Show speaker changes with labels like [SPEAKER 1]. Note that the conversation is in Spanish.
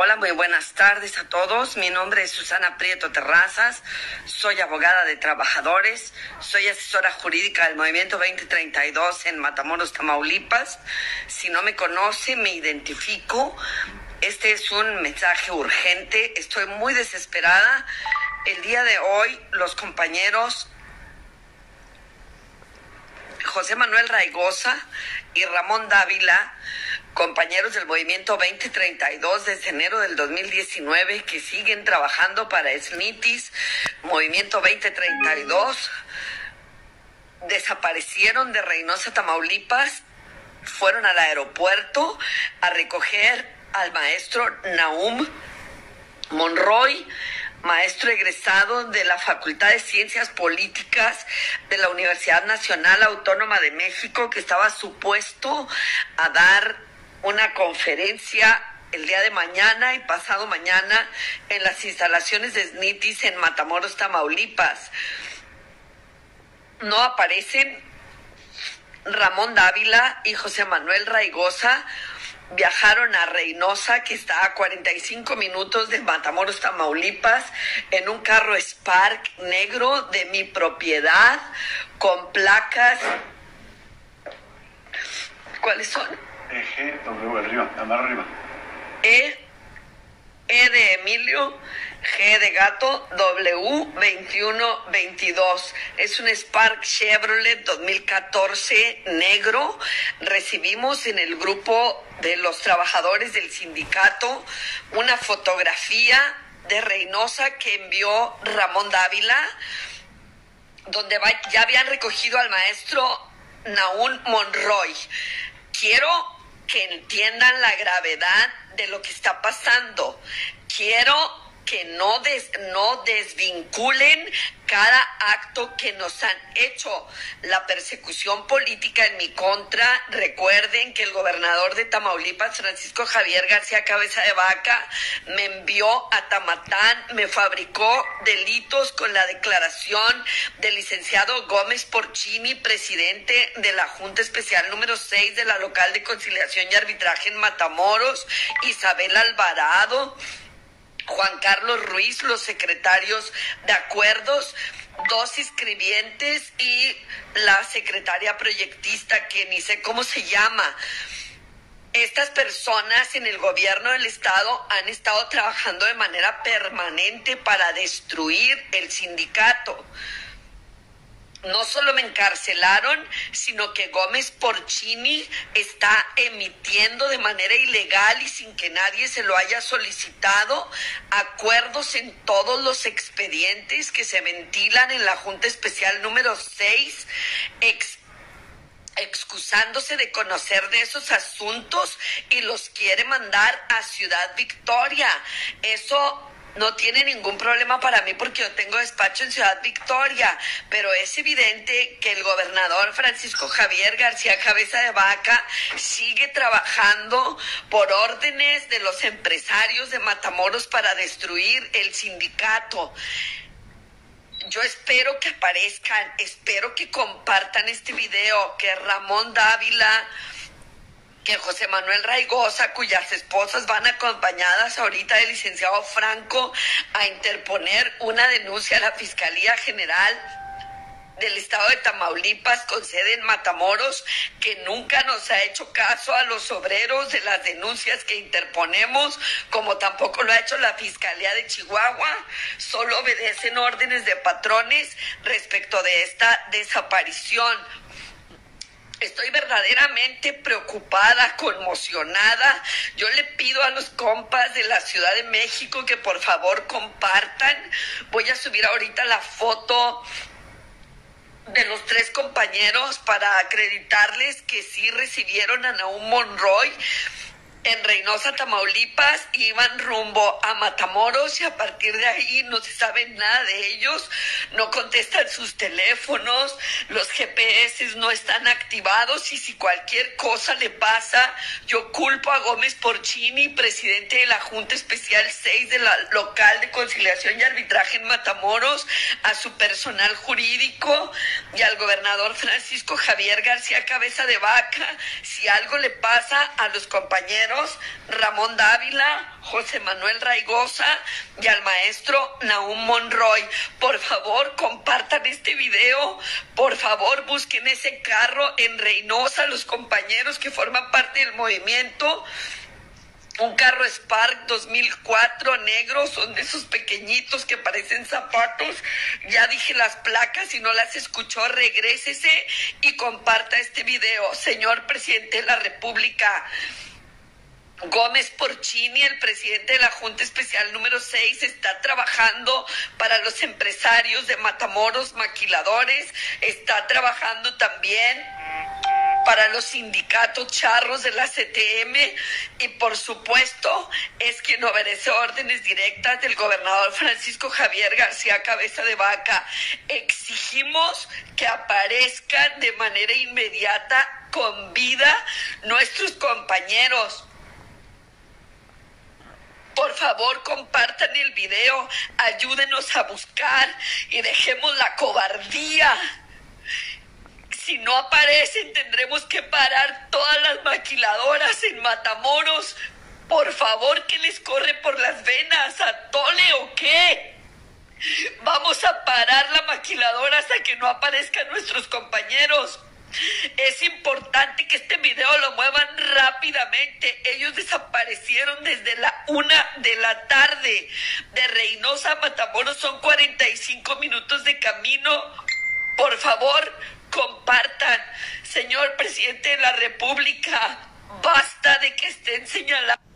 [SPEAKER 1] Hola, muy buenas tardes a todos. Mi nombre es Susana Prieto Terrazas. Soy abogada de trabajadores. Soy asesora jurídica del Movimiento 2032 en Matamoros, Tamaulipas. Si no me conoce, me identifico. Este es un mensaje urgente. Estoy muy desesperada. El día de hoy, los compañeros José Manuel Raigosa y Ramón Dávila compañeros del movimiento 2032 desde enero del 2019 que siguen trabajando para SMITIS, movimiento 2032, desaparecieron de Reynosa, Tamaulipas, fueron al aeropuerto a recoger al maestro Naum Monroy, maestro egresado de la Facultad de Ciencias Políticas de la Universidad Nacional Autónoma de México, que estaba supuesto a dar una conferencia el día de mañana y pasado mañana en las instalaciones de SNITIS en Matamoros, Tamaulipas. No aparecen Ramón Dávila y José Manuel Raigosa. Viajaron a Reynosa, que está a 45 minutos de Matamoros, Tamaulipas, en un carro Spark negro de mi propiedad, con placas. ¿Cuáles son?
[SPEAKER 2] W arriba, arriba.
[SPEAKER 1] E, E de Emilio, G de gato, W 2122. Es un Spark Chevrolet 2014 negro. Recibimos en el grupo de los trabajadores del sindicato una fotografía de Reynosa que envió Ramón Dávila, donde ya habían recogido al maestro Naún Monroy. Quiero que entiendan la gravedad de lo que está pasando. Quiero que no, des, no desvinculen cada acto que nos han hecho. La persecución política en mi contra, recuerden que el gobernador de Tamaulipas, Francisco Javier García Cabeza de Vaca, me envió a Tamatán, me fabricó delitos con la declaración del licenciado Gómez Porcini, presidente de la Junta Especial número 6 de la Local de Conciliación y Arbitraje en Matamoros, Isabel Alvarado, Juan Carlos Ruiz, los secretarios de acuerdos, dos escribientes y la secretaria proyectista, que ni sé cómo se llama. Estas personas en el gobierno del estado han estado trabajando de manera permanente para destruir el sindicato no solo me encarcelaron, sino que Gómez Porcini está emitiendo de manera ilegal y sin que nadie se lo haya solicitado acuerdos en todos los expedientes que se ventilan en la Junta Especial número 6, excusándose de conocer de esos asuntos y los quiere mandar a Ciudad Victoria. Eso no tiene ningún problema para mí porque yo tengo despacho en Ciudad Victoria, pero es evidente que el gobernador Francisco Javier García Cabeza de Vaca sigue trabajando por órdenes de los empresarios de Matamoros para destruir el sindicato. Yo espero que aparezcan, espero que compartan este video, que Ramón Dávila que José Manuel Raigosa, cuyas esposas van acompañadas ahorita del licenciado Franco a interponer una denuncia a la Fiscalía General del estado de Tamaulipas con sede en Matamoros, que nunca nos ha hecho caso a los obreros de las denuncias que interponemos, como tampoco lo ha hecho la Fiscalía de Chihuahua, solo obedecen órdenes de patrones respecto de esta desaparición Estoy verdaderamente preocupada, conmocionada. Yo le pido a los compas de la Ciudad de México que por favor compartan. Voy a subir ahorita la foto de los tres compañeros para acreditarles que sí recibieron a Naum Monroy en Reynosa, Tamaulipas, iban rumbo a Matamoros y a partir de ahí no se sabe nada de ellos, no contestan sus teléfonos, los GPS no están activados y si cualquier cosa le pasa, yo culpo a Gómez Porcini, presidente de la Junta Especial 6 de la local de conciliación y arbitraje en Matamoros, a su personal jurídico y al gobernador Francisco Javier García Cabeza de Vaca, si algo le pasa a los compañeros Ramón Dávila, José Manuel Raigosa y al maestro Naum Monroy. Por favor, compartan este video. Por favor, busquen ese carro en Reynosa, los compañeros que forman parte del movimiento un carro Spark 2004 negro, son de esos pequeñitos que parecen zapatos. Ya dije las placas, si no las escuchó, regrésese y comparta este video. Señor presidente de la República, Gómez Porcini, el presidente de la Junta Especial número 6, está trabajando para los empresarios de Matamoros, maquiladores, está trabajando también para los sindicatos charros de la CTM y por supuesto es quien obedece órdenes directas del gobernador Francisco Javier García Cabeza de Vaca. Exigimos que aparezcan de manera inmediata con vida nuestros compañeros. Por favor, compartan el video, ayúdenos a buscar y dejemos la cobardía si no aparecen, tendremos que parar todas las maquiladoras en Matamoros. Por favor, ¿qué les corre por las venas? ¿A Tole o qué? Vamos a parar la maquiladora hasta que no aparezcan nuestros compañeros. Es importante que este video lo muevan rápidamente. Ellos desaparecieron desde la una de la tarde. De Reynosa a Matamoros son 45 minutos de camino. Por favor, compartan. Señor presidente de la República, basta de que estén señalando